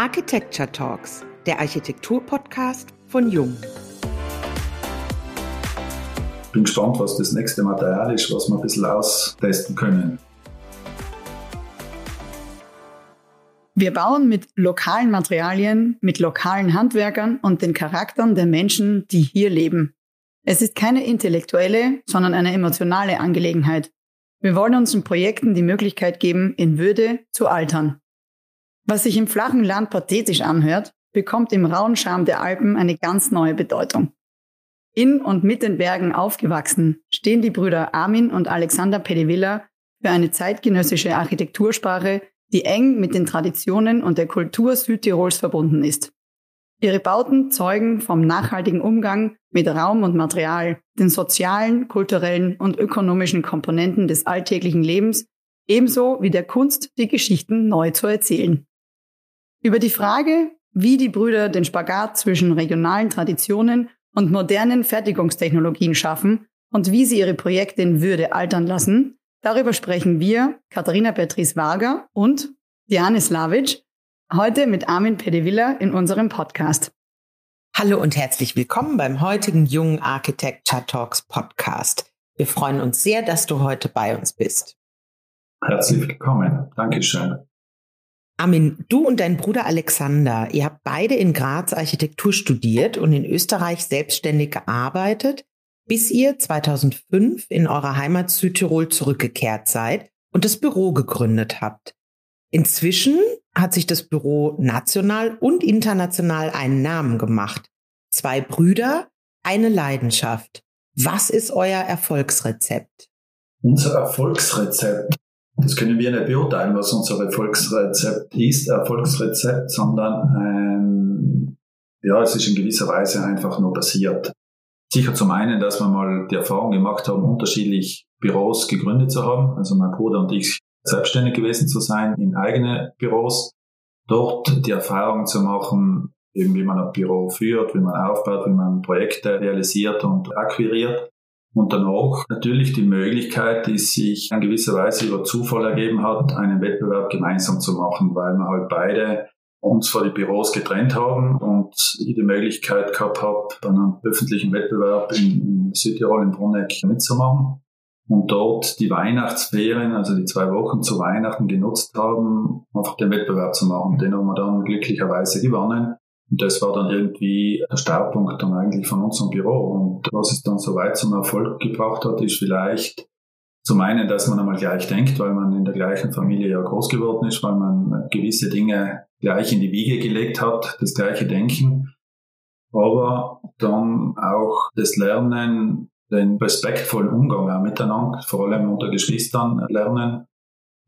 Architecture Talks, der Architektur-Podcast von Jung. Bin gespannt, was das nächste Material ist, was wir ein bisschen austesten können. Wir bauen mit lokalen Materialien, mit lokalen Handwerkern und den Charakteren der Menschen, die hier leben. Es ist keine intellektuelle, sondern eine emotionale Angelegenheit. Wir wollen unseren Projekten die Möglichkeit geben, in Würde zu altern. Was sich im flachen Land pathetisch anhört, bekommt im rauen Charme der Alpen eine ganz neue Bedeutung. In und mit den Bergen aufgewachsen stehen die Brüder Armin und Alexander Pedevilla für eine zeitgenössische Architektursprache, die eng mit den Traditionen und der Kultur Südtirols verbunden ist. Ihre Bauten zeugen vom nachhaltigen Umgang mit Raum und Material, den sozialen, kulturellen und ökonomischen Komponenten des alltäglichen Lebens, ebenso wie der Kunst, die Geschichten neu zu erzählen. Über die Frage, wie die Brüder den Spagat zwischen regionalen Traditionen und modernen Fertigungstechnologien schaffen und wie sie ihre Projekte in Würde altern lassen, darüber sprechen wir, Katharina Beatrice Varga und Diane Slavic, Heute mit Armin Pedevilla in unserem Podcast. Hallo und herzlich willkommen beim heutigen Jungen Architecture Talks Podcast. Wir freuen uns sehr, dass du heute bei uns bist. Herzlich willkommen. Dankeschön. Armin, du und dein Bruder Alexander, ihr habt beide in Graz Architektur studiert und in Österreich selbstständig gearbeitet, bis ihr 2005 in eurer Heimat Südtirol zurückgekehrt seid und das Büro gegründet habt. Inzwischen hat sich das Büro national und international einen Namen gemacht. Zwei Brüder, eine Leidenschaft. Was ist euer Erfolgsrezept? Unser Erfolgsrezept, das können wir nicht beurteilen, was unser Erfolgsrezept ist, Erfolgsrezept, sondern ähm, ja, es ist in gewisser Weise einfach nur passiert. Sicher zum einen, dass wir mal die Erfahrung gemacht haben, unterschiedlich Büros gegründet zu haben. Also mein Bruder und ich selbstständig gewesen zu sein in eigene Büros, dort die Erfahrung zu machen, eben wie man ein Büro führt, wie man aufbaut, wie man Projekte realisiert und akquiriert. Und dann auch natürlich die Möglichkeit, die sich in gewisser Weise über Zufall ergeben hat, einen Wettbewerb gemeinsam zu machen, weil wir halt beide uns vor die Büros getrennt haben und ich die Möglichkeit gehabt habe, bei einem öffentlichen Wettbewerb in, Südtirol in Bruneck mitzumachen und dort die Weihnachtsferien, also die zwei Wochen zu Weihnachten genutzt haben, einfach den Wettbewerb zu machen. Den haben wir dann glücklicherweise gewonnen. Und das war dann irgendwie der Startpunkt dann eigentlich von unserem Büro. Und was es dann so weit zum Erfolg gebracht hat, ist vielleicht zum einen, dass man einmal gleich denkt, weil man in der gleichen Familie ja groß geworden ist, weil man gewisse Dinge gleich in die Wiege gelegt hat, das gleiche Denken. Aber dann auch das Lernen, den respektvollen Umgang auch miteinander, vor allem unter Geschwistern lernen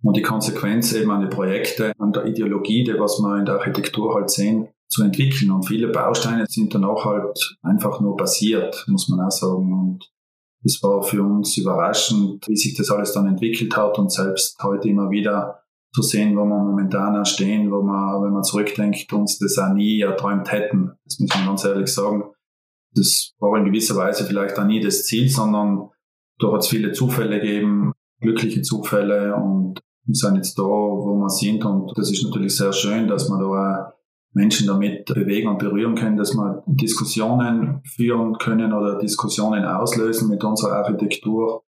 und die Konsequenz eben an die Projekte, an der Ideologie, die was wir in der Architektur halt sehen, zu entwickeln. Und viele Bausteine sind dann auch halt einfach nur passiert, muss man auch sagen. Und es war für uns überraschend, wie sich das alles dann entwickelt hat und selbst heute immer wieder zu sehen, wo wir momentan auch stehen, wo wir, wenn man zurückdenkt, uns das auch nie erträumt hätten. Das muss man ganz ehrlich sagen das war in gewisser Weise vielleicht auch nie das Ziel, sondern da hat es viele Zufälle gegeben, glückliche Zufälle und wir sind jetzt da, wo wir sind und das ist natürlich sehr schön, dass wir da Menschen damit bewegen und berühren können, dass wir Diskussionen führen können oder Diskussionen auslösen mit unserer Architektur,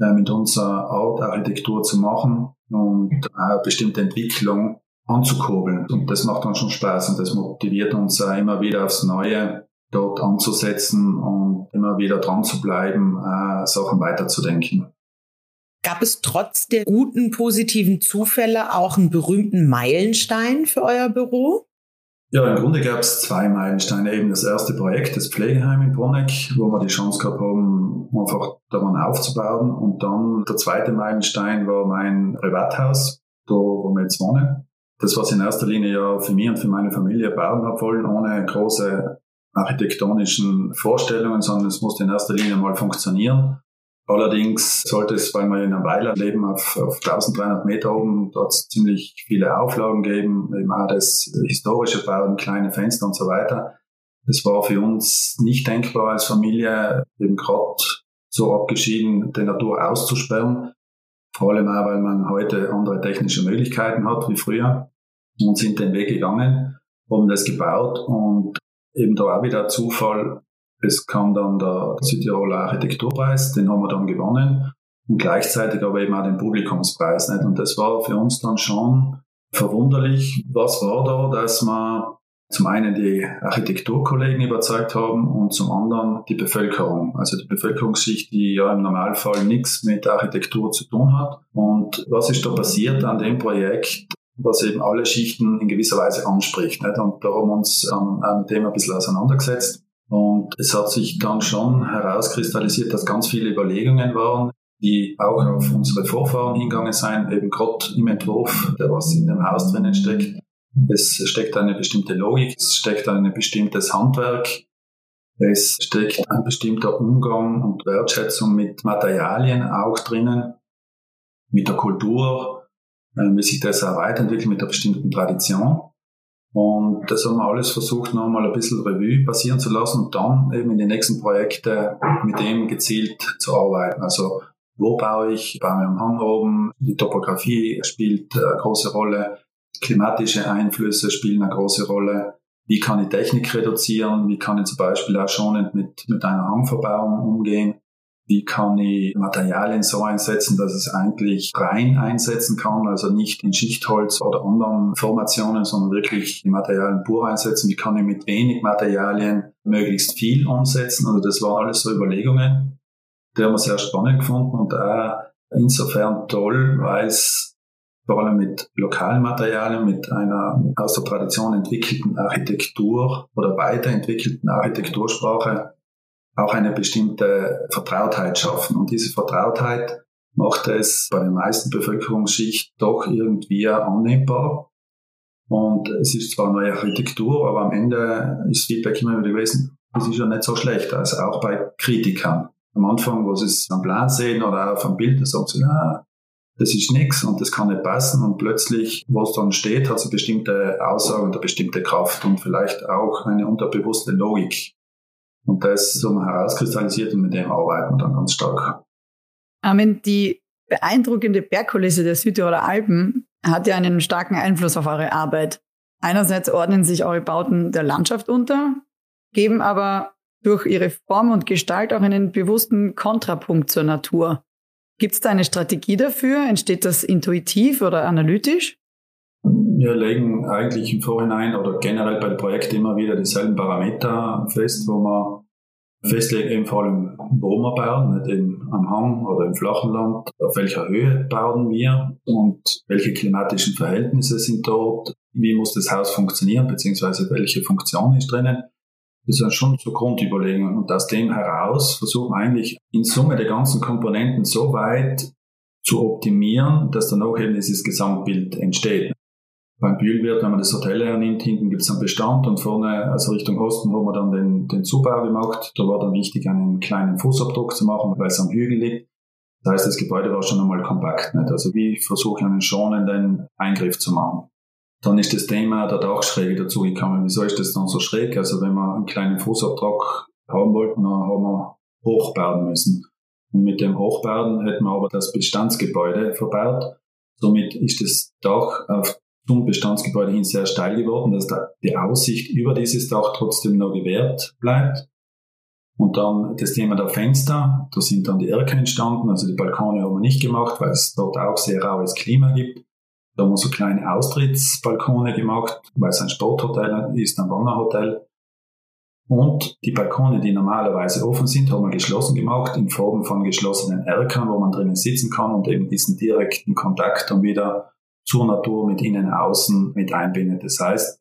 äh, mit unserer Art Architektur zu machen und eine bestimmte Entwicklung anzukurbeln. Und das macht uns schon Spaß und das motiviert uns auch immer wieder aufs Neue, dort anzusetzen und immer wieder dran zu bleiben, Sachen weiterzudenken. Gab es trotz der guten, positiven Zufälle auch einen berühmten Meilenstein für euer Büro? Ja, im Grunde gab es zwei Meilensteine. Eben das erste Projekt, das Pflegeheim in Bruneck, wo wir die Chance gehabt haben, einfach daran aufzubauen. Und dann der zweite Meilenstein war mein Privathaus, da wo wir jetzt wohnen. Das, was in erster Linie ja für mich und für meine Familie bauen habe wollen, ohne große architektonischen Vorstellungen, sondern es muss in erster Linie mal funktionieren. Allerdings sollte es, weil wir in einem Weiler leben, auf, auf 1300 Meter oben, dort ziemlich viele Auflagen geben, eben auch das historische Bauen, kleine Fenster und so weiter. Es war für uns nicht denkbar als Familie, eben gerade so abgeschieden, die Natur auszusperren. Vor allem auch, weil man heute andere technische Möglichkeiten hat wie früher. und sind den Weg gegangen, haben das gebaut und eben da auch wieder Zufall, es kam dann der Südtiroler Architekturpreis, den haben wir dann gewonnen und gleichzeitig aber eben auch den Publikumspreis. Nicht? Und das war für uns dann schon verwunderlich. Was war da, dass wir zum einen die Architekturkollegen überzeugt haben und zum anderen die Bevölkerung. Also die Bevölkerungsschicht, die ja im Normalfall nichts mit Architektur zu tun hat. Und was ist da passiert an dem Projekt? was eben alle Schichten in gewisser Weise anspricht. Nicht? Und da haben wir uns ähm, mit dem ein bisschen auseinandergesetzt. Und es hat sich dann schon herauskristallisiert, dass ganz viele Überlegungen waren, die auch auf unsere Vorfahren hingegangen sind, eben gerade im Entwurf, der was in dem Haus drinnen steckt. Es steckt eine bestimmte Logik, es steckt ein bestimmtes Handwerk, es steckt ein bestimmter Umgang und Wertschätzung mit Materialien auch drinnen, mit der Kultur, äh, wie sich das auch weiterentwickelt mit einer bestimmten Tradition. Und das haben wir alles versucht, nochmal ein bisschen Revue passieren zu lassen und dann eben in die nächsten Projekte mit dem gezielt zu arbeiten. Also wo baue ich? Baue ich am Hang oben? Die Topografie spielt eine große Rolle. Klimatische Einflüsse spielen eine große Rolle. Wie kann ich Technik reduzieren? Wie kann ich zum Beispiel auch schonend mit, mit einer Hangverbauung umgehen? Wie kann ich Materialien so einsetzen, dass es eigentlich rein einsetzen kann, also nicht in Schichtholz oder anderen Formationen, sondern wirklich die Materialien pur einsetzen? Wie kann ich mit wenig Materialien möglichst viel umsetzen? Also das waren alles so Überlegungen, die haben wir sehr spannend gefunden und auch insofern toll, weil es vor allem mit lokalen Materialien, mit einer aus der Tradition entwickelten Architektur oder weiterentwickelten Architektursprache auch eine bestimmte Vertrautheit schaffen. Und diese Vertrautheit macht es bei den meisten Bevölkerungsschichten doch irgendwie annehmbar. Und es ist zwar neue Architektur, aber am Ende ist Feedback immer wieder gewesen, es ist ja nicht so schlecht, also auch bei Kritikern. Am Anfang, wo sie es am Plan sehen oder auf einem Bild, da sagen sie, ja, das ist nichts und das kann nicht passen und plötzlich, wo es dann steht, hat es eine bestimmte Aussage und eine bestimmte Kraft und vielleicht auch eine unterbewusste Logik. Und das so mal herauskristallisiert und mit dem arbeiten wir dann ganz stark. Armin, die beeindruckende Bergkulisse der Südtiroler Alpen hat ja einen starken Einfluss auf eure Arbeit. Einerseits ordnen sich eure Bauten der Landschaft unter, geben aber durch ihre Form und Gestalt auch einen bewussten Kontrapunkt zur Natur. Gibt es da eine Strategie dafür? Entsteht das intuitiv oder analytisch? Wir legen eigentlich im Vorhinein oder generell bei Projekten immer wieder dieselben Parameter fest, wo wir festlegen, eben vor allem, wo wir bauen, nicht eben am Hang oder im flachen Land, auf welcher Höhe bauen wir und welche klimatischen Verhältnisse sind dort, wie muss das Haus funktionieren, beziehungsweise welche Funktion ist drinnen. Das sind schon so Grundüberlegungen. Und aus dem heraus versuchen wir eigentlich in Summe der ganzen Komponenten so weit zu optimieren, dass dann auch eben dieses Gesamtbild entsteht. Beim Bühlwirt, wenn man das Hotel hernimmt, hinten gibt es einen Bestand und vorne, also Richtung Osten, haben wir dann den, den Zubau gemacht. Da war dann wichtig, einen kleinen Fußabdruck zu machen, weil es am Hügel liegt. Das heißt, das Gebäude war schon einmal kompakt. Nicht? Also wie versuche ich einen schonenden Eingriff zu machen. Dann ist das Thema der Dachschräge dazugekommen. Wieso ist das dann so schräg? Also wenn wir einen kleinen Fußabdruck haben wollten, dann haben wir hochbauen müssen. Und mit dem Hochbauen hätten wir aber das Bestandsgebäude verbaut. Somit ist das Dach auf zum Bestandsgebäude hin sehr steil geworden, dass die Aussicht über dieses Dach trotzdem noch gewährt bleibt. Und dann das Thema der Fenster, da sind dann die Erker entstanden, also die Balkone haben wir nicht gemacht, weil es dort auch sehr raues Klima gibt. Da haben wir so kleine Austrittsbalkone gemacht, weil es ein Sporthotel ist, ein Wannerhotel. Und die Balkone, die normalerweise offen sind, haben wir geschlossen gemacht, in Form von geschlossenen Erkern, wo man drinnen sitzen kann und eben diesen direkten Kontakt dann wieder zur Natur mit innen, außen mit einbindet. Das heißt,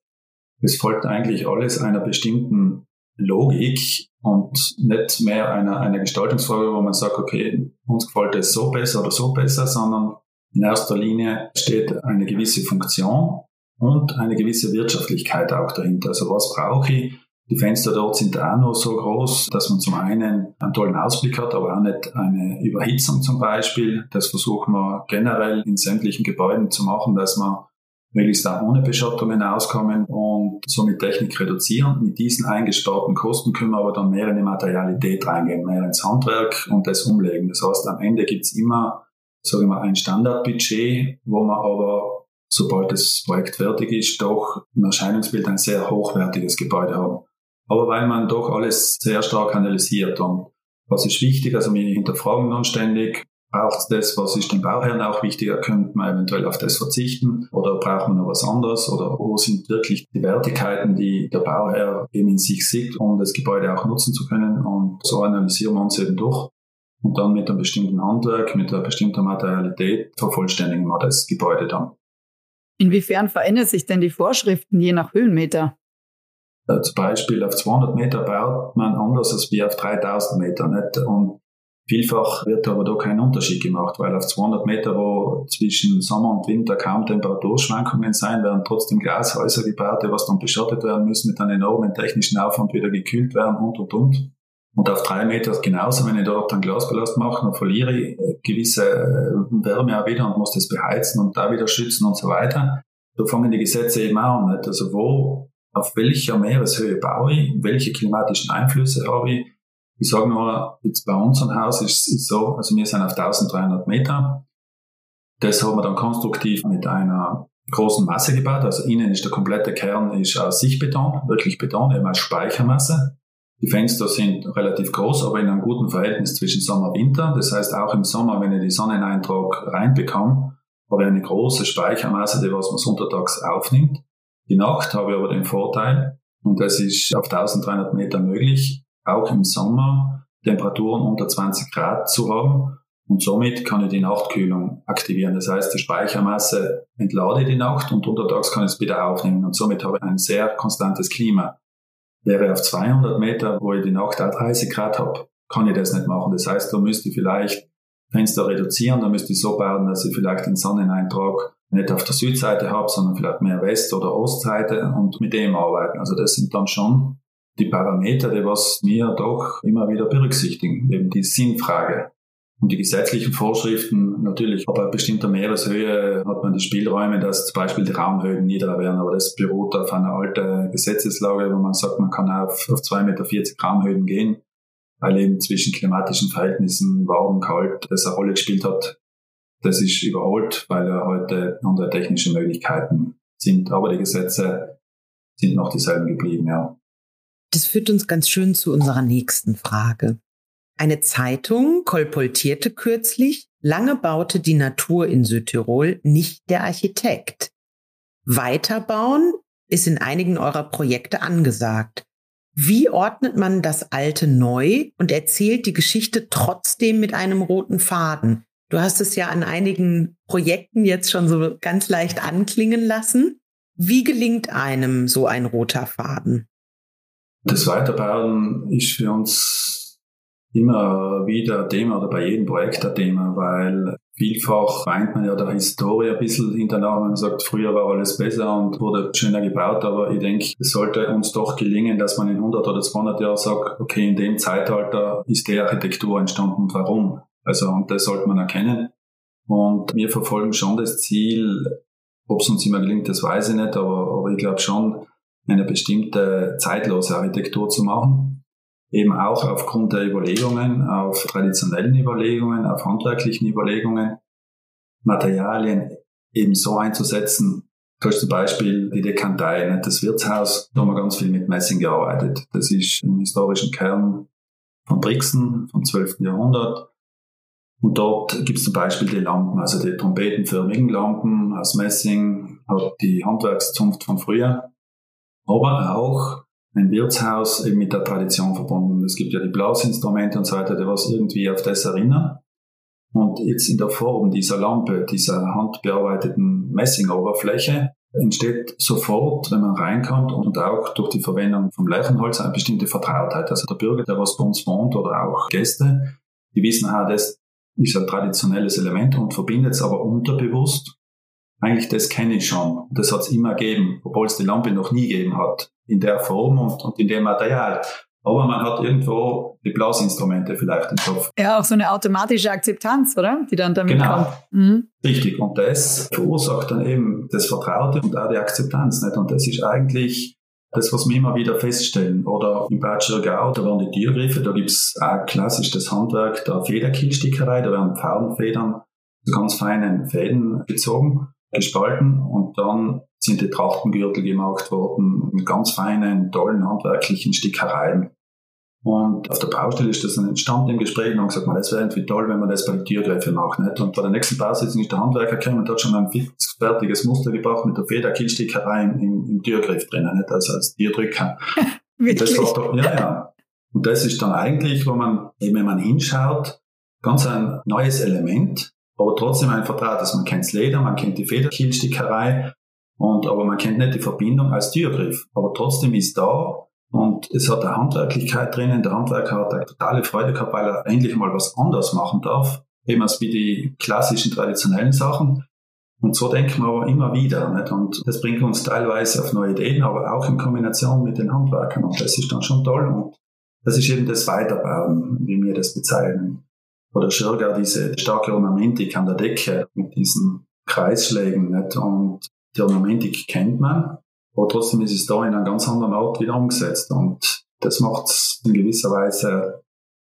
es folgt eigentlich alles einer bestimmten Logik und nicht mehr einer, einer Gestaltungsfrage, wo man sagt, okay, uns gefällt es so besser oder so besser, sondern in erster Linie steht eine gewisse Funktion und eine gewisse Wirtschaftlichkeit auch dahinter. Also was brauche ich? Die Fenster dort sind auch noch so groß, dass man zum einen einen tollen Ausblick hat, aber auch nicht eine Überhitzung zum Beispiel. Das versuchen wir generell in sämtlichen Gebäuden zu machen, dass wir möglichst auch ohne Beschattungen auskommen und somit Technik reduzieren. Mit diesen eingesparten Kosten können wir aber dann mehr in die Materialität reingehen, mehr ins Handwerk und das umlegen. Das heißt, am Ende gibt's immer sagen wir, ein Standardbudget, wo man aber sobald das Projekt fertig ist, doch im Erscheinungsbild ein sehr hochwertiges Gebäude haben. Aber weil man doch alles sehr stark analysiert und was ist wichtig, also wir hinterfragen dann ständig, braucht es das, was ist dem Bauherrn auch wichtiger, könnte man eventuell auf das verzichten oder braucht man noch was anderes oder wo sind wirklich die Wertigkeiten, die der Bauherr eben in sich sieht, um das Gebäude auch nutzen zu können und so analysieren wir uns eben durch und dann mit einem bestimmten Handwerk, mit einer bestimmten Materialität vervollständigen wir das Gebäude dann. Inwiefern verändern sich denn die Vorschriften je nach Höhenmeter? Äh, zum Beispiel auf 200 Meter baut man anders als wie auf 3000 Meter. Nicht? Und vielfach wird aber da kein Unterschied gemacht, weil auf 200 Meter, wo zwischen Sommer und Winter kaum Temperaturschwankungen sein, werden trotzdem Glashäuser gebaut, die was dann beschattet werden müssen, mit einem enormen technischen Aufwand wieder gekühlt werden und und und. Und auf drei Meter genauso, wenn ich dort einen Glasballast mache, dann verliere ich gewisse äh, Wärme auch wieder und muss das beheizen und da wieder schützen und so weiter. Da fangen die Gesetze eben auch an. Nicht? Also wo, auf welcher Meereshöhe baue ich, welche klimatischen Einflüsse habe ich. Ich sage nur, jetzt bei unserem Haus ist es so, also wir sind auf 1300 Meter. Das haben wir dann konstruktiv mit einer großen Masse gebaut. Also innen ist der komplette Kern ist aus Sichtbeton, wirklich Beton, eben als Speichermasse. Die Fenster sind relativ groß, aber in einem guten Verhältnis zwischen Sommer und Winter. Das heißt, auch im Sommer, wenn ich die Sonneneintrag reinbekomme, habe ich eine große Speichermasse, die was man untertags aufnimmt. Die Nacht habe ich aber den Vorteil, und das ist auf 1300 Meter möglich, auch im Sommer Temperaturen unter 20 Grad zu haben. Und somit kann ich die Nachtkühlung aktivieren. Das heißt, die Speichermasse entlade die Nacht und untertags kann ich es wieder aufnehmen. Und somit habe ich ein sehr konstantes Klima. Wäre auf 200 Meter, wo ich die Nacht auch 30 Grad habe, kann ich das nicht machen. Das heißt, da müsste ich vielleicht Fenster reduzieren, da müsste ich so bauen, dass ich vielleicht den Sonneneintrag nicht auf der Südseite habe, sondern vielleicht mehr West- oder Ostseite und mit dem arbeiten. Also das sind dann schon die Parameter, die was wir doch immer wieder berücksichtigen, eben die Sinnfrage. Und die gesetzlichen Vorschriften, natürlich, ab einer bestimmten Meereshöhe hat man die Spielräume, dass zum Beispiel die Raumhöhen niedriger werden, aber das beruht auf einer alten Gesetzeslage, wo man sagt, man kann auf, auf 2,40 Meter Raumhöhen gehen, weil eben zwischen klimatischen Verhältnissen, warm, kalt, das eine Rolle gespielt hat. Das ist überholt, weil ja heute andere technische Möglichkeiten sind, aber die Gesetze sind noch dieselben geblieben, ja. Das führt uns ganz schön zu unserer nächsten Frage. Eine Zeitung kolportierte kürzlich, lange baute die Natur in Südtirol nicht der Architekt. Weiterbauen ist in einigen eurer Projekte angesagt. Wie ordnet man das Alte neu und erzählt die Geschichte trotzdem mit einem roten Faden? Du hast es ja an einigen Projekten jetzt schon so ganz leicht anklingen lassen. Wie gelingt einem so ein roter Faden? Das Weiterbauen ist für uns immer wieder Thema oder bei jedem Projekt ein Thema, weil vielfach weint man ja der Historie ein bisschen hinterher, man sagt, früher war alles besser und wurde schöner gebaut, aber ich denke, es sollte uns doch gelingen, dass man in 100 oder 200 Jahren sagt, okay, in dem Zeitalter ist die Architektur entstanden warum. Also, und das sollte man erkennen. Und wir verfolgen schon das Ziel, ob es uns immer gelingt, das weiß ich nicht, aber, aber ich glaube schon, eine bestimmte zeitlose Architektur zu machen eben auch aufgrund der Überlegungen, auf traditionellen Überlegungen, auf handwerklichen Überlegungen, Materialien eben so einzusetzen. Du hast zum Beispiel die Dekantei, das Wirtshaus, da haben wir ganz viel mit Messing gearbeitet. Das ist im historischen Kern von Brixen vom 12. Jahrhundert. Und dort gibt es zum Beispiel die Lampen, also die trompetenförmigen Lampen aus Messing, hat die Handwerkszunft von früher, aber auch ein Wirtshaus eben mit der Tradition verbunden. Es gibt ja die Blasinstrumente und so weiter, die was irgendwie auf das erinnern. Und jetzt in der Form dieser Lampe, dieser handbearbeiteten Messingoberfläche, entsteht sofort, wenn man reinkommt und auch durch die Verwendung vom Lärchenholz eine bestimmte Vertrautheit. Also der Bürger, der was bei uns wohnt oder auch Gäste, die wissen, ah, das ist ein traditionelles Element und verbindet es aber unterbewusst. Eigentlich das kenne ich schon. Das hat es immer gegeben, obwohl es die Lampe noch nie gegeben hat in der Form und, und in dem Material. Aber man hat irgendwo die Blasinstrumente vielleicht im Kopf. Ja, auch so eine automatische Akzeptanz, oder? Die dann damit genau. kommt. Mhm. Richtig. Und das verursacht dann eben das Vertraute und auch die Akzeptanz. Nicht? Und das ist eigentlich das, was wir immer wieder feststellen. Oder im Bad Schirgau, da waren die Türgriffe, da gibt's auch klassisch das Handwerk der Federkillstickerei, da werden Pfauenfedern zu ganz feinen Fäden gezogen. gespalten und dann sind die Trachtengürtel gemacht worden mit ganz feinen, tollen handwerklichen Stickereien. Und auf der Baustelle ist das dann entstanden im Gespräch und haben gesagt, man, das wäre irgendwie toll, wenn man das bei den Türgriffen macht. Nicht? Und bei der nächsten Bausitzung ist der Handwerker gekommen und hat schon ein fix fertiges Muster gebracht mit der Federkillstickerei im, im Türgriff drinnen, nicht? also als Tierdrücker. Wirklich? Das war doch, ja, ja. Und das ist dann eigentlich, wo man, wenn man hinschaut, ganz ein neues Element, aber trotzdem ein vertrautes. Man kennt das Leder, man kennt die Federkillstickerei, und, aber man kennt nicht die Verbindung als Türgriff. Aber trotzdem ist da und es hat eine Handwerklichkeit drinnen. Der Handwerker hat eine totale Freude gehabt, weil er endlich mal was anderes machen darf. Eben als wie die klassischen, traditionellen Sachen. Und so denken wir aber immer wieder. Nicht? Und das bringt uns teilweise auf neue Ideen, aber auch in Kombination mit den Handwerkern. Und das ist dann schon toll. Und das ist eben das Weiterbauen, wie wir das bezeichnen. Oder Schirger, diese starke Ornamentik an der Decke mit diesen Kreisschlägen. Nicht? Und die Ornamentik kennt man, aber trotzdem ist es da in einem ganz anderen Ort wieder umgesetzt. Und das macht es in gewisser Weise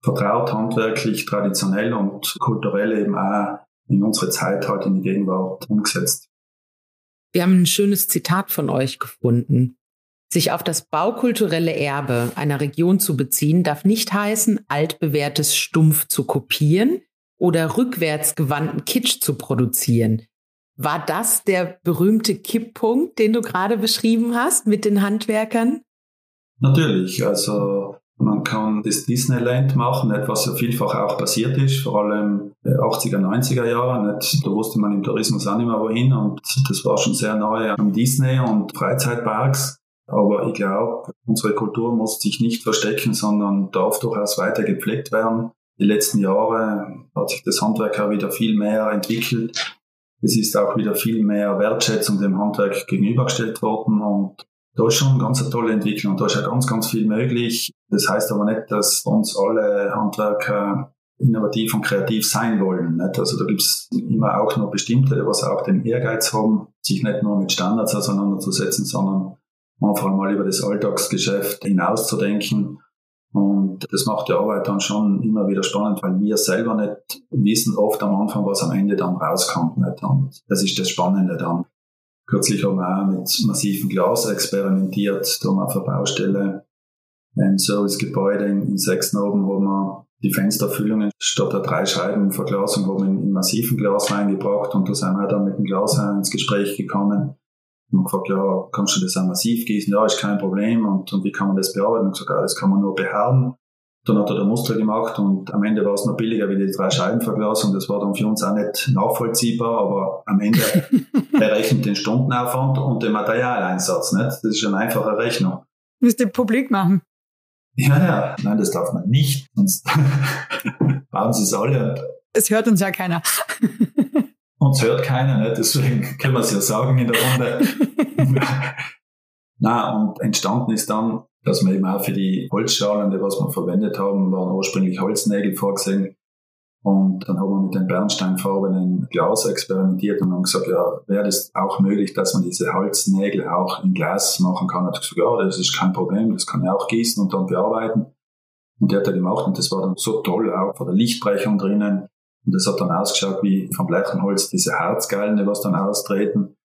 vertraut, handwerklich, traditionell und kulturell eben auch in unsere Zeit halt in die Gegenwart umgesetzt. Wir haben ein schönes Zitat von euch gefunden. Sich auf das baukulturelle Erbe einer Region zu beziehen, darf nicht heißen, altbewährtes stumpf zu kopieren oder rückwärtsgewandten Kitsch zu produzieren. War das der berühmte Kipppunkt, den du gerade beschrieben hast mit den Handwerkern? Natürlich, also man kann das Disneyland machen, etwas ja vielfach auch passiert ist, vor allem 80er, 90er Jahre. Da wusste man im Tourismus auch nicht mehr wohin und das war schon sehr nahe am Disney und Freizeitparks. Aber ich glaube, unsere Kultur muss sich nicht verstecken, sondern darf durchaus weiter gepflegt werden. Die letzten Jahre hat sich das Handwerk auch wieder viel mehr entwickelt. Es ist auch wieder viel mehr Wertschätzung dem Handwerk gegenübergestellt worden und da ist schon eine ganz tolle Entwicklung. Da ist ja ganz, ganz viel möglich. Das heißt aber nicht, dass uns alle Handwerker innovativ und kreativ sein wollen. Nicht? Also da gibt es immer auch nur bestimmte, was auch den Ehrgeiz haben, sich nicht nur mit Standards auseinanderzusetzen, sondern einfach mal über das Alltagsgeschäft hinauszudenken und das macht die Arbeit dann schon immer wieder spannend, weil wir selber nicht wissen oft am Anfang, was am Ende dann rauskommt. Nicht? Und das ist das Spannende dann. Kürzlich haben wir auch mit massivem Glas experimentiert, da haben wir auf der Baustelle ein Servicegebäude in, in Sechsnoben, wo wir die Fensterfüllungen statt der drei Scheiben Verglasung haben in, in massiven Glas reingebracht und da sind wir dann mit dem Glas ins Gespräch gekommen und gefragt, ja, kannst du das auch massiv gießen? Ja, ist kein Problem. Und, und wie kann man das bearbeiten? Und gesagt, ja, das kann man nur behaaren. Dann hat er da Muster gemacht und am Ende war es noch billiger wie die drei Scheibenverglasung. Das war dann für uns auch nicht nachvollziehbar, aber am Ende berechnet den Stundenaufwand und den Materialeinsatz. Nicht? Das ist eine einfache Rechnung. Müsst ihr publik machen. Ja, ja, nein, das darf man nicht, sonst bauen sie es alle. Es hört uns ja keiner. Uns hört keiner, ne? deswegen können wir es ja sagen in der Runde. Na und entstanden ist dann, dass wir eben auch für die Holzschalen, die was wir verwendet haben, waren ursprünglich Holznägel vorgesehen. Und dann haben wir mit den bernsteinfarbenen Glas experimentiert und haben gesagt, ja, wäre das auch möglich, dass man diese Holznägel auch in Glas machen kann? Und ich gesagt, ja, das ist kein Problem, das kann ich auch gießen und dann bearbeiten. Und der hat er gemacht und das war dann so toll, auch von der Lichtbrechung drinnen. Und das hat dann ausgeschaut wie vom Bleichenholz diese Herzgallen, die was dann austreten.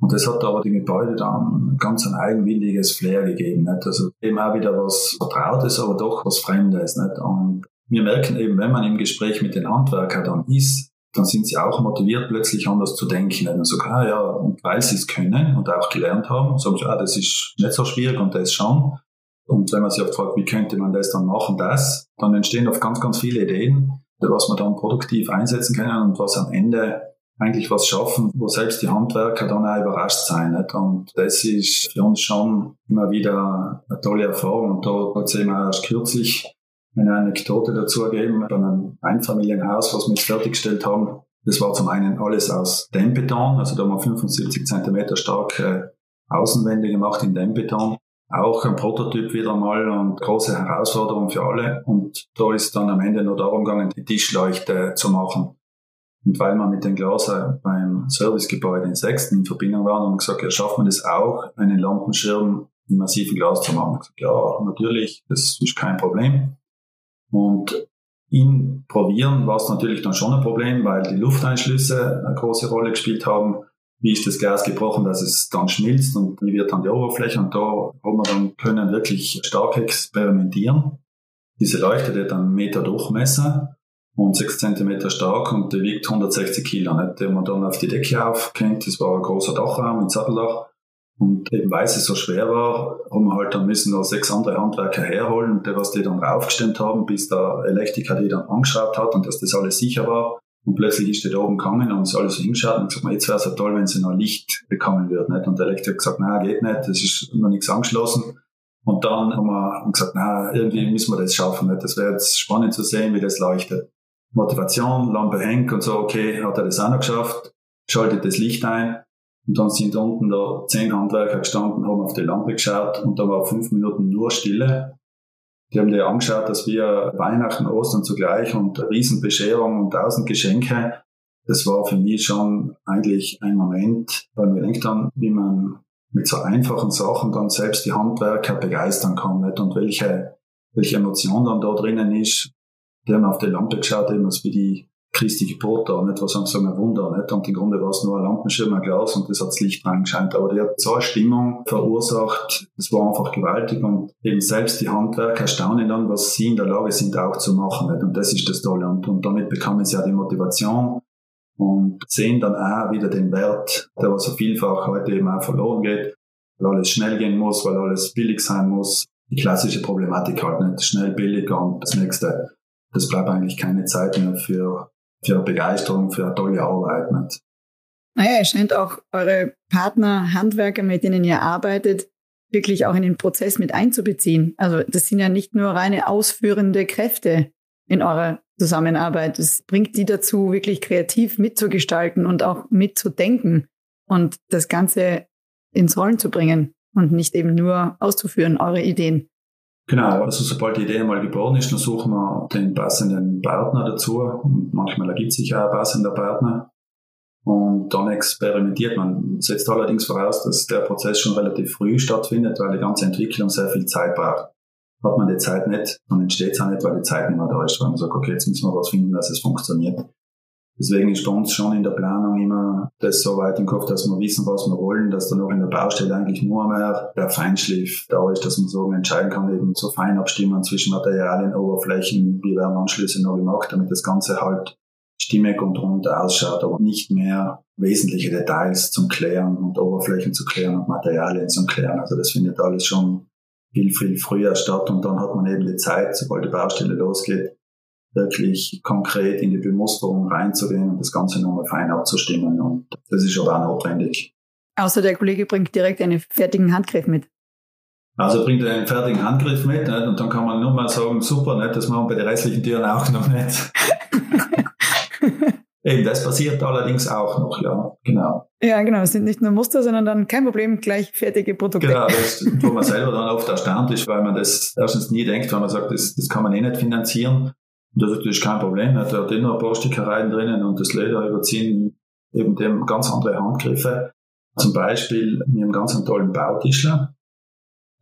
Und das hat aber dem Gebäude dann ganz ein eigenwilliges Flair gegeben. Nicht? Also eben auch wieder was Vertrautes, aber doch was Fremdes. Nicht? Und wir merken eben, wenn man im Gespräch mit den Handwerkern dann ist, dann sind sie auch motiviert, plötzlich anders zu denken. Und sagen, ah ja, und weil sie es können und auch gelernt haben, sagen sie, ah, das ist nicht so schwierig und das schon. Und wenn man sich oft fragt, wie könnte man das dann machen, das, dann entstehen oft ganz, ganz viele Ideen, was wir dann produktiv einsetzen können und was am Ende eigentlich was schaffen, wo selbst die Handwerker dann auch überrascht sein. Und das ist für uns schon immer wieder eine tolle Erfahrung. Und da hat es eben erst kürzlich eine Anekdote dazu gegeben, bei einem Einfamilienhaus, was wir jetzt fertiggestellt haben. Das war zum einen alles aus Dämmbeton, also da haben wir 75 Zentimeter starke Außenwände gemacht in Dämmbeton auch ein Prototyp wieder mal und große Herausforderung für alle. Und da ist dann am Ende nur darum gegangen, die Tischleuchte zu machen. Und weil wir mit den Glaser beim Servicegebäude in Sechsten in Verbindung waren, haben wir gesagt, ja, schafft man das auch, einen Lampenschirm in massiven Glas zu machen. Gesagt, ja, natürlich, das ist kein Problem. Und in Probieren war es natürlich dann schon ein Problem, weil die Lufteinschlüsse eine große Rolle gespielt haben. Wie ist das Glas gebrochen, dass es dann schmilzt und wie wird dann die Oberfläche. Und da haben wir dann können wirklich stark experimentieren. Diese Leuchte, die hat einen Meter Durchmesser und sechs Zentimeter stark und der wiegt 160 Kilo. Nicht? Den man dann auf die Decke aufkennt. Das war ein großer Dachraum mit Satteldach. Und eben weil es so schwer war, haben wir halt dann müssen noch sechs andere Handwerker herholen, die was die dann raufgestemmt haben, bis der Elektriker die dann angeschraubt hat und dass das alles sicher war. Und plötzlich ist der da oben gegangen und uns alles hingeschaut und gesagt, jetzt wäre es ja toll, wenn sie noch Licht bekommen würden. Nicht? Und der Elektriker hat gesagt, nein, geht nicht, das ist noch nichts angeschlossen. Und dann haben wir gesagt, na, irgendwie müssen wir das schaffen. Nicht? Das wäre jetzt spannend zu sehen, wie das leuchtet. Motivation, Lampe hängt und so, okay, hat er das auch noch geschafft, schaltet das Licht ein. Und dann sind unten da zehn Handwerker gestanden, haben auf die Lampe geschaut und da war fünf Minuten nur Stille. Die haben dir angeschaut, dass wir Weihnachten, Ostern zugleich und Riesenbescherung und tausend Geschenke. Das war für mich schon eigentlich ein Moment, weil wir denkt haben, wie man mit so einfachen Sachen dann selbst die Handwerker begeistern kann, nicht? Und welche, welche Emotion dann da drinnen ist. Die haben auf die Lampe geschaut, eben wie die Christi Geburt da, nicht was sagen, ein Wunder, nicht? Und im Grunde war es nur ein Lampenschirm, ein Glas und das hat das Licht reingescheint. Aber die hat so eine Stimmung verursacht, das war einfach gewaltig und eben selbst die Handwerker erstaunen dann, was sie in der Lage sind auch zu machen, nicht? Und das ist das Tolle. Und, und damit bekommen sie ja die Motivation und sehen dann auch wieder den Wert, der was so vielfach heute eben auch verloren geht, weil alles schnell gehen muss, weil alles billig sein muss. Die klassische Problematik halt nicht schnell, billig und das nächste. Das bleibt eigentlich keine Zeit mehr für für Begeisterung, für eine tolle Arbeit. Nicht? Naja, es scheint auch eure Partner, Handwerker, mit denen ihr arbeitet, wirklich auch in den Prozess mit einzubeziehen. Also das sind ja nicht nur reine ausführende Kräfte in eurer Zusammenarbeit. Es bringt die dazu, wirklich kreativ mitzugestalten und auch mitzudenken und das Ganze ins Rollen zu bringen und nicht eben nur auszuführen, eure Ideen. Genau, also sobald die Idee mal geboren ist, dann suchen wir den passenden Partner dazu. Und manchmal ergibt sich auch ein passender Partner. Und dann experimentiert man. Setzt allerdings voraus, dass der Prozess schon relativ früh stattfindet, weil die ganze Entwicklung sehr viel Zeit braucht. Hat man die Zeit nicht, dann entsteht es auch nicht, weil die Zeit nicht mehr da ist, weil man sagt, okay, jetzt müssen wir was finden, dass es funktioniert. Deswegen ist bei uns schon in der Planung immer das so weit im Kopf, dass wir wissen, was wir wollen, dass dann auch in der Baustelle eigentlich nur mehr der Feinschliff da ist, dass man so entscheiden kann, eben so fein abstimmen zwischen Materialien, Oberflächen, wie werden Anschlüsse noch gemacht, damit das Ganze halt stimmig und rund ausschaut, aber nicht mehr wesentliche Details zum Klären und Oberflächen zu klären und Materialien zum Klären. Also das findet alles schon viel, viel früher statt und dann hat man eben die Zeit, sobald die Baustelle losgeht, wirklich konkret in die Bemusterung reinzugehen und das Ganze nochmal fein abzustimmen. Und das ist aber auch notwendig. Außer der Kollege bringt direkt einen fertigen Handgriff mit. Also bringt er einen fertigen Handgriff mit nicht? und dann kann man nur mal sagen, super, nicht? das machen wir bei den restlichen Tieren auch noch nicht. Eben, das passiert allerdings auch noch, ja, genau. Ja, genau, es sind nicht nur Muster, sondern dann kein Problem, gleich fertige Produkte. Genau, das, wo man selber dann oft erstaunt ist, weil man das erstens nie denkt, weil man sagt, das, das kann man eh nicht finanzieren. Und das ist natürlich kein Problem. Er hat immer ein paar Stickereien drinnen und das Leder überziehen eben dem ganz andere Handgriffe. Zum Beispiel mit einem ganz tollen Bautischler.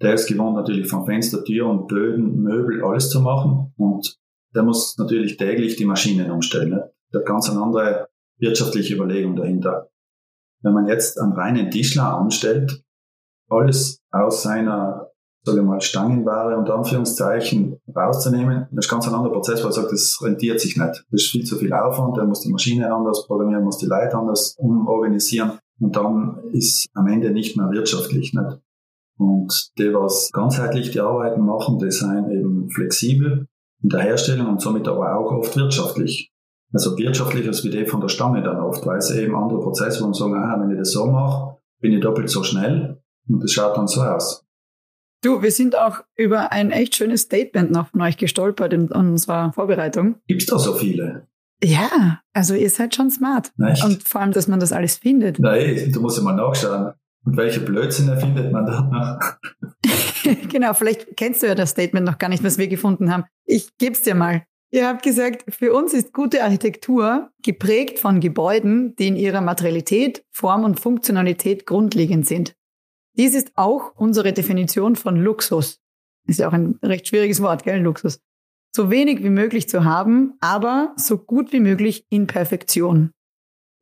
Der ist gewohnt natürlich von Fenster, Tür und Böden, Möbel, alles zu machen. Und der muss natürlich täglich die Maschinen umstellen. Ne? Der hat ganz eine andere wirtschaftliche Überlegung dahinter. Wenn man jetzt einen reinen Tischler anstellt, alles aus seiner sage ich mal, Stangenware unter Anführungszeichen rauszunehmen. Das ist ganz ein anderer Prozess, weil er sagt, das rentiert sich nicht. Das ist viel zu viel Aufwand, er muss die Maschine anders programmieren, muss die Leute anders umorganisieren und dann ist am Ende nicht mehr wirtschaftlich. Nicht? Und die, was ganzheitlich die Arbeiten machen, die sind eben flexibel in der Herstellung und somit aber auch oft wirtschaftlich. Also wirtschaftlicher als wie die von der Stange dann oft, weil es eben andere Prozesse, wo man sagen, aha, wenn ich das so mache, bin ich doppelt so schnell und das schaut dann so aus. Du, wir sind auch über ein echt schönes Statement noch von euch gestolpert in unserer Vorbereitung. Gibt's da so viele? Ja, also ihr seid schon smart. Echt? Und vor allem, dass man das alles findet. Nein, du musst ja mal nachschauen. Und welche Blödsinn findet man da noch? genau, vielleicht kennst du ja das Statement noch gar nicht, was wir gefunden haben. Ich geb's dir mal. Ihr habt gesagt, für uns ist gute Architektur geprägt von Gebäuden, die in ihrer Materialität, Form und Funktionalität grundlegend sind. Dies ist auch unsere Definition von Luxus. Ist ja auch ein recht schwieriges Wort, gell, Luxus. So wenig wie möglich zu haben, aber so gut wie möglich in Perfektion.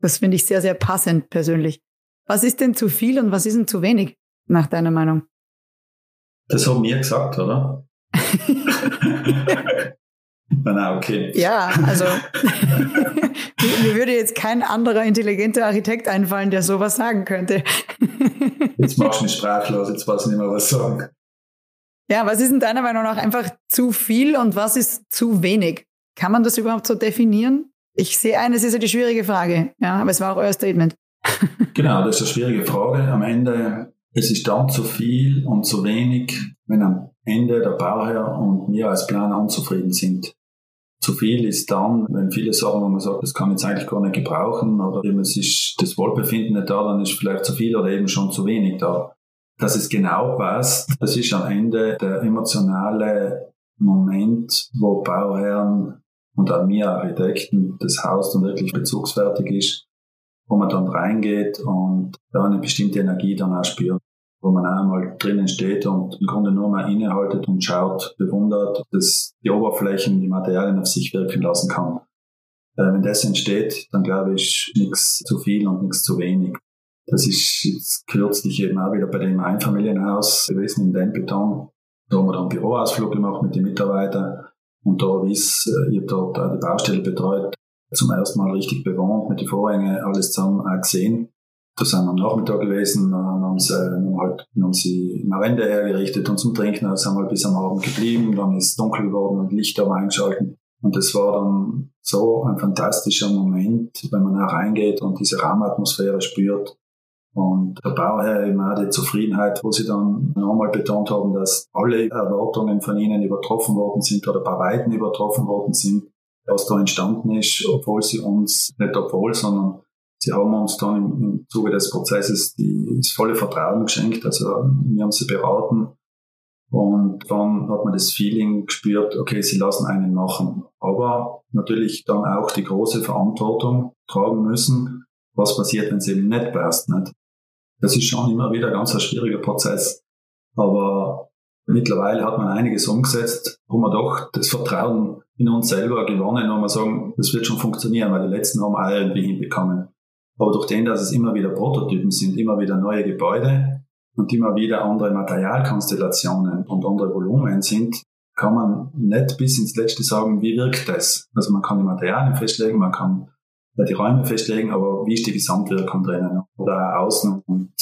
Das finde ich sehr, sehr passend persönlich. Was ist denn zu viel und was ist denn zu wenig, nach deiner Meinung? Das haben wir gesagt, oder? Na, okay. Ja, also mir würde jetzt kein anderer intelligenter Architekt einfallen, der sowas sagen könnte. jetzt machst du mich sprachlos, jetzt weiß ich nicht mehr, was sagen. Ja, was ist in deiner Meinung nach einfach zu viel und was ist zu wenig? Kann man das überhaupt so definieren? Ich sehe ein, es ist ja die schwierige Frage, ja, aber es war auch euer Statement. genau, das ist eine schwierige Frage. Am Ende, es ist dann zu viel und zu wenig, wenn am Ende der Bauherr und wir als Planer unzufrieden sind. Zu viel ist dann, wenn viele Sachen, wo man sagt, das kann ich jetzt eigentlich gar nicht gebrauchen oder eben es ist das Wohlbefinden nicht da, dann ist vielleicht zu viel oder eben schon zu wenig da. Dass es genau passt, das ist am Ende der emotionale Moment, wo Bauherren und auch wir Architekten das Haus dann wirklich bezugsfertig ist, wo man dann reingeht und da eine bestimmte Energie dann auch spürt wo man einmal drinnen steht und im Grunde nur mal innehaltet und schaut, bewundert, dass die Oberflächen, die Materialien auf sich wirken lassen kann. Äh, wenn das entsteht, dann glaube ich, nichts zu viel und nichts zu wenig. Das ist jetzt kürzlich eben auch wieder bei dem Einfamilienhaus gewesen in Dempelton. Da haben wir dann einen Büroausflug gemacht mit den Mitarbeitern und da ist, äh, ich habe dort auch die Baustelle betreut, zum ersten Mal richtig bewohnt, mit den Vorhängen alles zusammen auch gesehen. Da sind wir am Nachmittag gewesen, dann haben sie, dann halt, dann haben sie Marende hergerichtet und zum Trinken, dann sind wir halt bis am Abend geblieben, dann ist es dunkel geworden und Lichter eingeschalten. Und das war dann so ein fantastischer Moment, wenn man da reingeht und diese Raumatmosphäre spürt. Und der Bauherr eben auch die Zufriedenheit, wo sie dann nochmal betont haben, dass alle Erwartungen von ihnen übertroffen worden sind oder bei Weitem übertroffen worden sind, was da entstanden ist, obwohl sie uns, nicht obwohl, sondern Sie haben uns dann im, im Zuge des Prozesses die, das volle Vertrauen geschenkt. Also wir haben sie beraten und dann hat man das Feeling gespürt, okay, sie lassen einen machen. Aber natürlich dann auch die große Verantwortung tragen müssen, was passiert, wenn es eben nicht passt. Nicht? Das ist schon immer wieder ganz ein schwieriger Prozess. Aber mittlerweile hat man einiges umgesetzt, wo man doch das Vertrauen in uns selber gewonnen und man sagen, das wird schon funktionieren, weil die letzten haben auch irgendwie hinbekommen. Aber durch den, dass es immer wieder Prototypen sind, immer wieder neue Gebäude und immer wieder andere Materialkonstellationen und andere Volumen sind, kann man nicht bis ins Letzte sagen, wie wirkt das. Also man kann die Materialien festlegen, man kann die Räume festlegen, aber wie ist die Gesamtwirkung drinnen oder außen und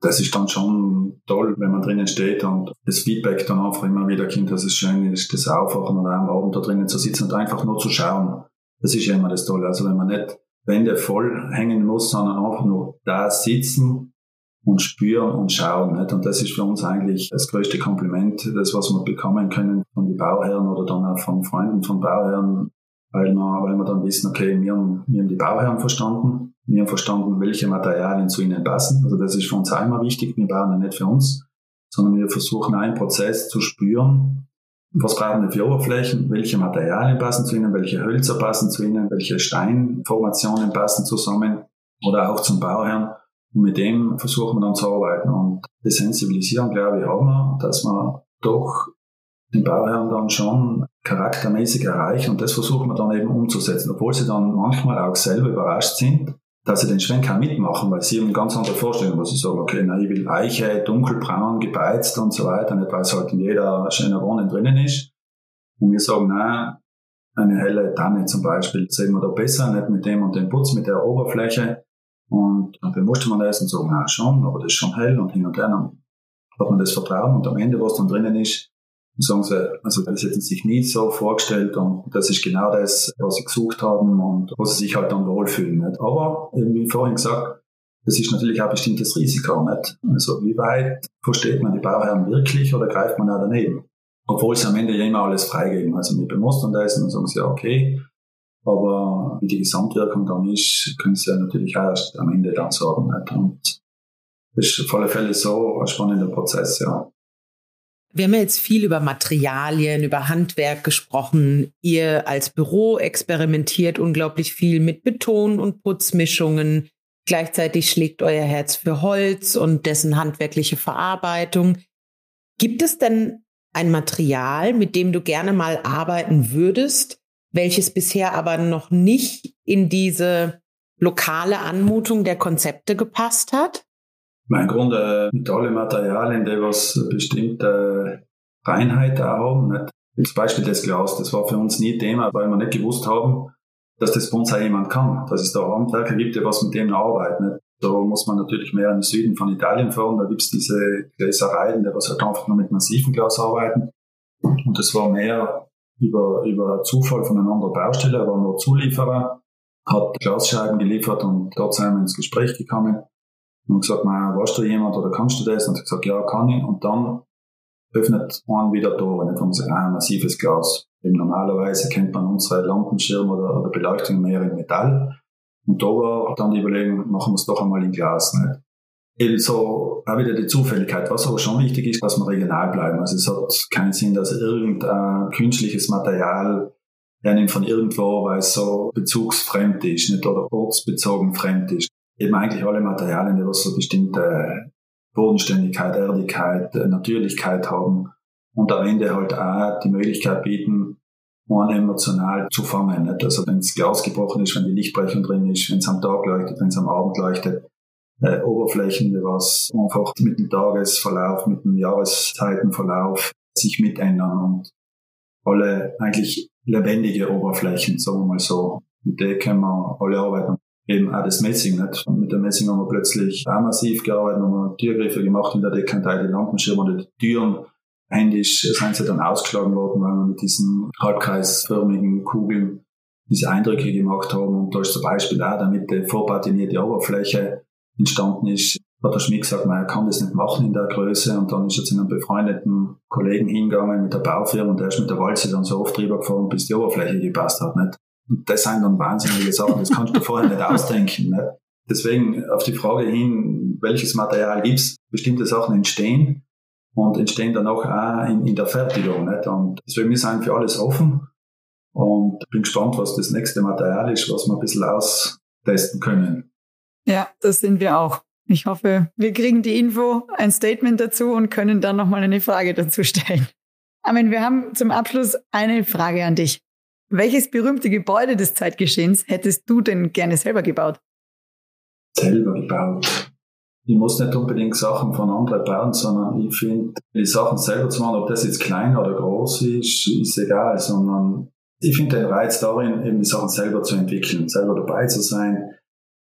das ist dann schon toll, wenn man drinnen steht und das Feedback dann einfach immer wieder kommt, dass es schön ist, das Aufwachen und am Abend da drinnen zu sitzen und einfach nur zu schauen. Das ist ja immer das Tolle. Also wenn man nicht Wände voll hängen muss, sondern einfach nur da sitzen und spüren und schauen. Nicht? Und das ist für uns eigentlich das größte Kompliment, das was wir bekommen können von den Bauherren oder dann auch von Freunden von Bauherren, weil wir, weil wir dann wissen, okay, wir haben, wir haben die Bauherren verstanden, wir haben verstanden, welche Materialien zu ihnen passen. Also das ist für uns auch immer wichtig. Wir bauen ja nicht für uns, sondern wir versuchen einen Prozess zu spüren, was brauchen wir für Oberflächen? Welche Materialien passen zu ihnen? Welche Hölzer passen zu ihnen? Welche Steinformationen passen zusammen? Oder auch zum Bauherrn. Und mit dem versuchen wir dann zu arbeiten. Und die Sensibilisierung, glaube ich, haben wir, dass wir doch den Bauherren dann schon charaktermäßig erreichen. Und das versuchen wir dann eben umzusetzen. Obwohl sie dann manchmal auch selber überrascht sind, dass sie den Schwenk auch mitmachen, weil sie haben ganz andere Vorstellungen, wo sie sagen, okay, na, ich will Eiche, dunkelbraun, gebeizt und so weiter, nicht weil es halt in jeder schönen Wohnung drinnen ist. Und wir sagen, na, eine helle Tanne zum Beispiel, sehen wir da besser, nicht mit dem und dem Putz, mit der Oberfläche. Und dann bemusste man das und sagen, na schon, aber das ist schon hell und hin und her. Dann hat man das Vertrauen und am Ende, was dann drinnen ist, sagen sie, also das hätten sie sich nie so vorgestellt und das ist genau das, was sie gesucht haben und wo sie sich halt dann wohlfühlen. Nicht? Aber, wie vorhin gesagt, das ist natürlich auch ein bestimmtes Risiko. Nicht? Also wie weit versteht man die Bauherren wirklich oder greift man auch daneben? Obwohl sie am Ende ja immer alles freigeben. Also mit bemustern das und sagen sie, ja, okay, aber wie die Gesamtwirkung dann ist, können sie ja natürlich auch erst am Ende dann sagen. Nicht? Und das ist auf alle Fälle so ein spannender Prozess, ja. Wir haben ja jetzt viel über Materialien, über Handwerk gesprochen. Ihr als Büro experimentiert unglaublich viel mit Beton und Putzmischungen. Gleichzeitig schlägt euer Herz für Holz und dessen handwerkliche Verarbeitung. Gibt es denn ein Material, mit dem du gerne mal arbeiten würdest, welches bisher aber noch nicht in diese lokale Anmutung der Konzepte gepasst hat? Mein Grund äh, mit allen Materialien, die was bestimmte Reinheit haben. Nicht? Zum Beispiel das Glas, das war für uns nie Thema, weil wir nicht gewusst haben, dass das bei uns auch jemand kann. Dass es da Handwerker gibt, die was mit dem arbeiten. Nicht? Da muss man natürlich mehr in den Süden von Italien fahren. Da gibt's diese Gläsereien, die was halt einfach nur mit massiven Glas arbeiten. Und das war mehr über, über Zufall von einer anderen Baustelle. Er war nur Zulieferer, hat Glasscheiben geliefert und dort sind wir ins Gespräch gekommen. Und gesagt, man, warst du jemand oder kannst du das? Und hat gesagt, ja, kann ich. Und dann öffnet man wieder Tore, nicht? Und sagt, ah, massives Glas. Eben normalerweise kennt man unsere Lampenschirme oder, oder Beleuchtung mehr in Metall. Und da war dann die Überlegung, machen wir es doch einmal in Glas, nicht? Ebenso auch wieder die Zufälligkeit. Was aber schon wichtig ist, dass wir regional bleiben. Also es hat keinen Sinn, dass irgendein künstliches Material hernimmt von irgendwo, weil es so bezugsfremd ist, nicht oder ortsbezogen fremd ist. Eben eigentlich alle Materialien, die so bestimmte Bodenständigkeit, Erdigkeit, Natürlichkeit haben und am Ende halt auch die Möglichkeit bieten, man emotional zu fangen. Nicht? Also wenn das Glas gebrochen ist, wenn die Lichtbrechung drin ist, wenn es am Tag leuchtet, wenn es am Abend leuchtet, äh, Oberflächen, was einfach mit dem Tagesverlauf, mit dem Jahreszeitenverlauf sich mitändern und alle eigentlich lebendige Oberflächen, sagen wir mal so. Mit denen können wir alle arbeiten. Eben auch das Messing, nicht? Und mit dem Messing haben wir plötzlich auch massiv gearbeitet, haben wir Türgriffe gemacht in der Dekantei, die Lampenschirme und die Türen händisch sind sie dann ausgeschlagen worden, weil wir mit diesen halbkreisförmigen Kugeln diese Eindrücke gemacht haben. Und da ist zum Beispiel auch, damit die vorpatinierte Oberfläche entstanden ist, hat der Schmidt gesagt, man kann das nicht machen in der Größe. Und dann ist er zu einem befreundeten Kollegen hingegangen mit der Baufirma und der ist mit der Walze dann so oft drüber gefahren, bis die Oberfläche gepasst hat. Nicht? Das sind dann wahnsinnige Sachen, das kannst du vorher nicht ausdenken. Nicht? Deswegen auf die Frage hin, welches Material gibt's, bestimmte Sachen entstehen und entstehen dann auch, auch in, in der Fertigung. Nicht? Und deswegen wir sind für alles offen und bin gespannt, was das nächste Material ist, was wir ein bisschen austesten können. Ja, das sind wir auch. Ich hoffe, wir kriegen die Info, ein Statement dazu und können dann nochmal eine Frage dazu stellen. Amen, wir haben zum Abschluss eine Frage an dich. Welches berühmte Gebäude des Zeitgeschehens hättest du denn gerne selber gebaut? Selber gebaut. Ich muss nicht unbedingt Sachen von anderen bauen, sondern ich finde, die Sachen selber zu machen, ob das jetzt klein oder groß ist, ist egal, sondern ich finde den Reiz darin, eben die Sachen selber zu entwickeln, selber dabei zu sein,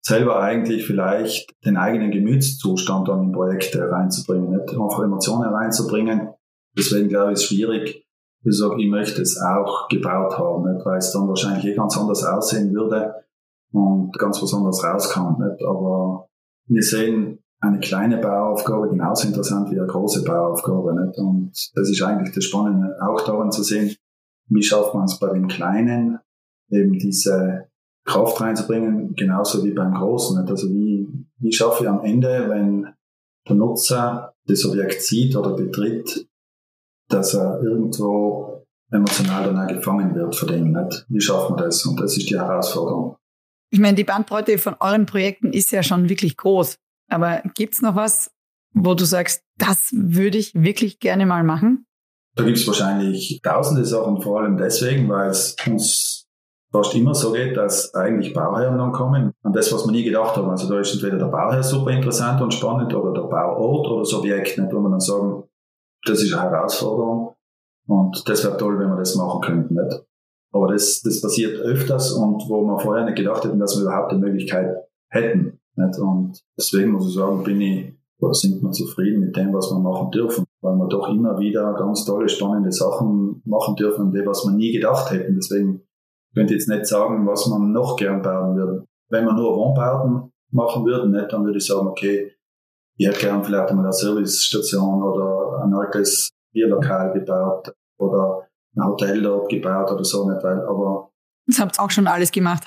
selber eigentlich vielleicht den eigenen Gemütszustand dann in Projekte reinzubringen, nicht einfach Emotionen reinzubringen. Deswegen glaube ich, ist schwierig. Ich sage, ich möchte es auch gebaut haben, nicht? weil es dann wahrscheinlich eh ganz anders aussehen würde und ganz was anderes rauskam. Nicht? Aber wir sehen eine kleine Bauaufgabe genauso interessant wie eine große Bauaufgabe. Nicht? Und das ist eigentlich das Spannende, auch daran zu sehen, wie schafft man es bei den Kleinen, eben diese Kraft reinzubringen, genauso wie beim Großen. Nicht? Also wie, wie schaffe ich am Ende, wenn der Nutzer das Objekt sieht oder betritt, dass er irgendwo emotional dann auch gefangen wird von dem. Nicht? Wie schafft man das? Und das ist die Herausforderung. Ich meine, die Bandbreite von euren Projekten ist ja schon wirklich groß. Aber gibt's noch was, wo du sagst, das würde ich wirklich gerne mal machen? Da gibt's wahrscheinlich tausende Sachen, vor allem deswegen, weil es uns fast immer so geht, dass eigentlich Bauherren dann kommen an das, was man nie gedacht haben. Also da ist entweder der Bauherr super interessant und spannend oder der Bauort oder das Objekt, nicht, wo man dann sagen, das ist eine Herausforderung und das wäre toll, wenn wir das machen könnten. Nicht? Aber das, das passiert öfters und wo wir vorher nicht gedacht hätten, dass wir überhaupt die Möglichkeit hätten. Nicht? Und deswegen muss ich sagen, bin ich oder sind wir zufrieden mit dem, was wir machen dürfen, weil wir doch immer wieder ganz tolle, spannende Sachen machen dürfen, die, was wir nie gedacht hätten. Deswegen ich könnte jetzt nicht sagen, was man noch gern bauen würde. Wenn man nur Wohnbauten machen würde, nicht, dann würde ich sagen, okay, ich hätte gern vielleicht einmal eine Servicestation oder ein altes Bierlokal gebaut oder ein Hotel dort gebaut oder so nicht, weil, aber das habt ihr auch schon alles gemacht.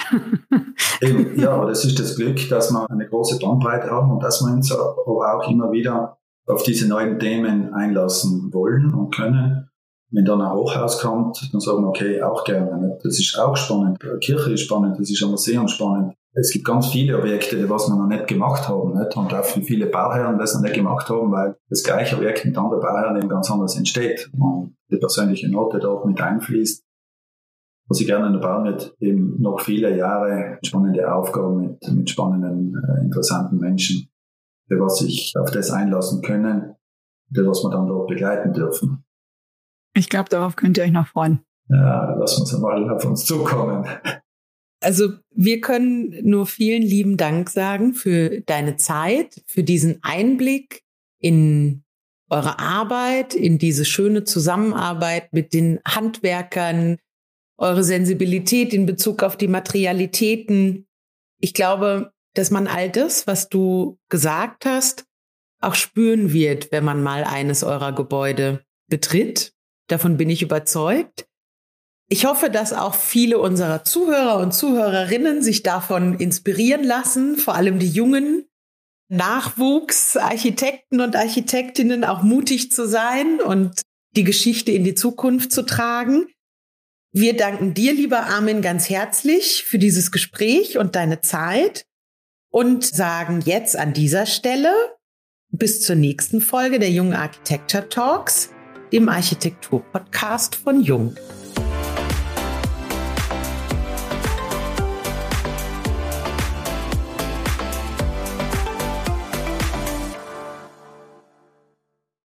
eben, ja, aber das ist das Glück, dass wir eine große Bandbreite haben und dass wir uns aber auch immer wieder auf diese neuen Themen einlassen wollen und können. Wenn dann ein Hochhaus kommt, dann sagen wir, okay, auch gerne. Das ist auch spannend. Kirche ist spannend, das ist ein Museum spannend. Es gibt ganz viele Objekte, die was wir noch nicht gemacht haben. Nicht? Und auch viele Bauherren, die es noch nicht gemacht haben, weil das gleiche Objekt mit anderen Bauherren eben ganz anders entsteht. Und die persönliche Note dort mit einfließt. was ich gerne bauen wird, eben noch viele Jahre spannende Aufgaben mit, mit spannenden, äh, interessanten Menschen, für was sich auf das einlassen können, für was wir dann dort begleiten dürfen. Ich glaube, darauf könnt ihr euch noch freuen. Ja, lass uns einmal auf uns zukommen. Also wir können nur vielen lieben Dank sagen für deine Zeit, für diesen Einblick in eure Arbeit, in diese schöne Zusammenarbeit mit den Handwerkern, eure Sensibilität in Bezug auf die Materialitäten. Ich glaube, dass man all das, was du gesagt hast, auch spüren wird, wenn man mal eines eurer Gebäude betritt. Davon bin ich überzeugt. Ich hoffe, dass auch viele unserer Zuhörer und Zuhörerinnen sich davon inspirieren lassen, vor allem die jungen Nachwuchsarchitekten und Architektinnen auch mutig zu sein und die Geschichte in die Zukunft zu tragen. Wir danken dir, lieber Armin, ganz herzlich für dieses Gespräch und deine Zeit und sagen jetzt an dieser Stelle bis zur nächsten Folge der Jungen Architecture Talks, dem Architektur-Podcast von Jung.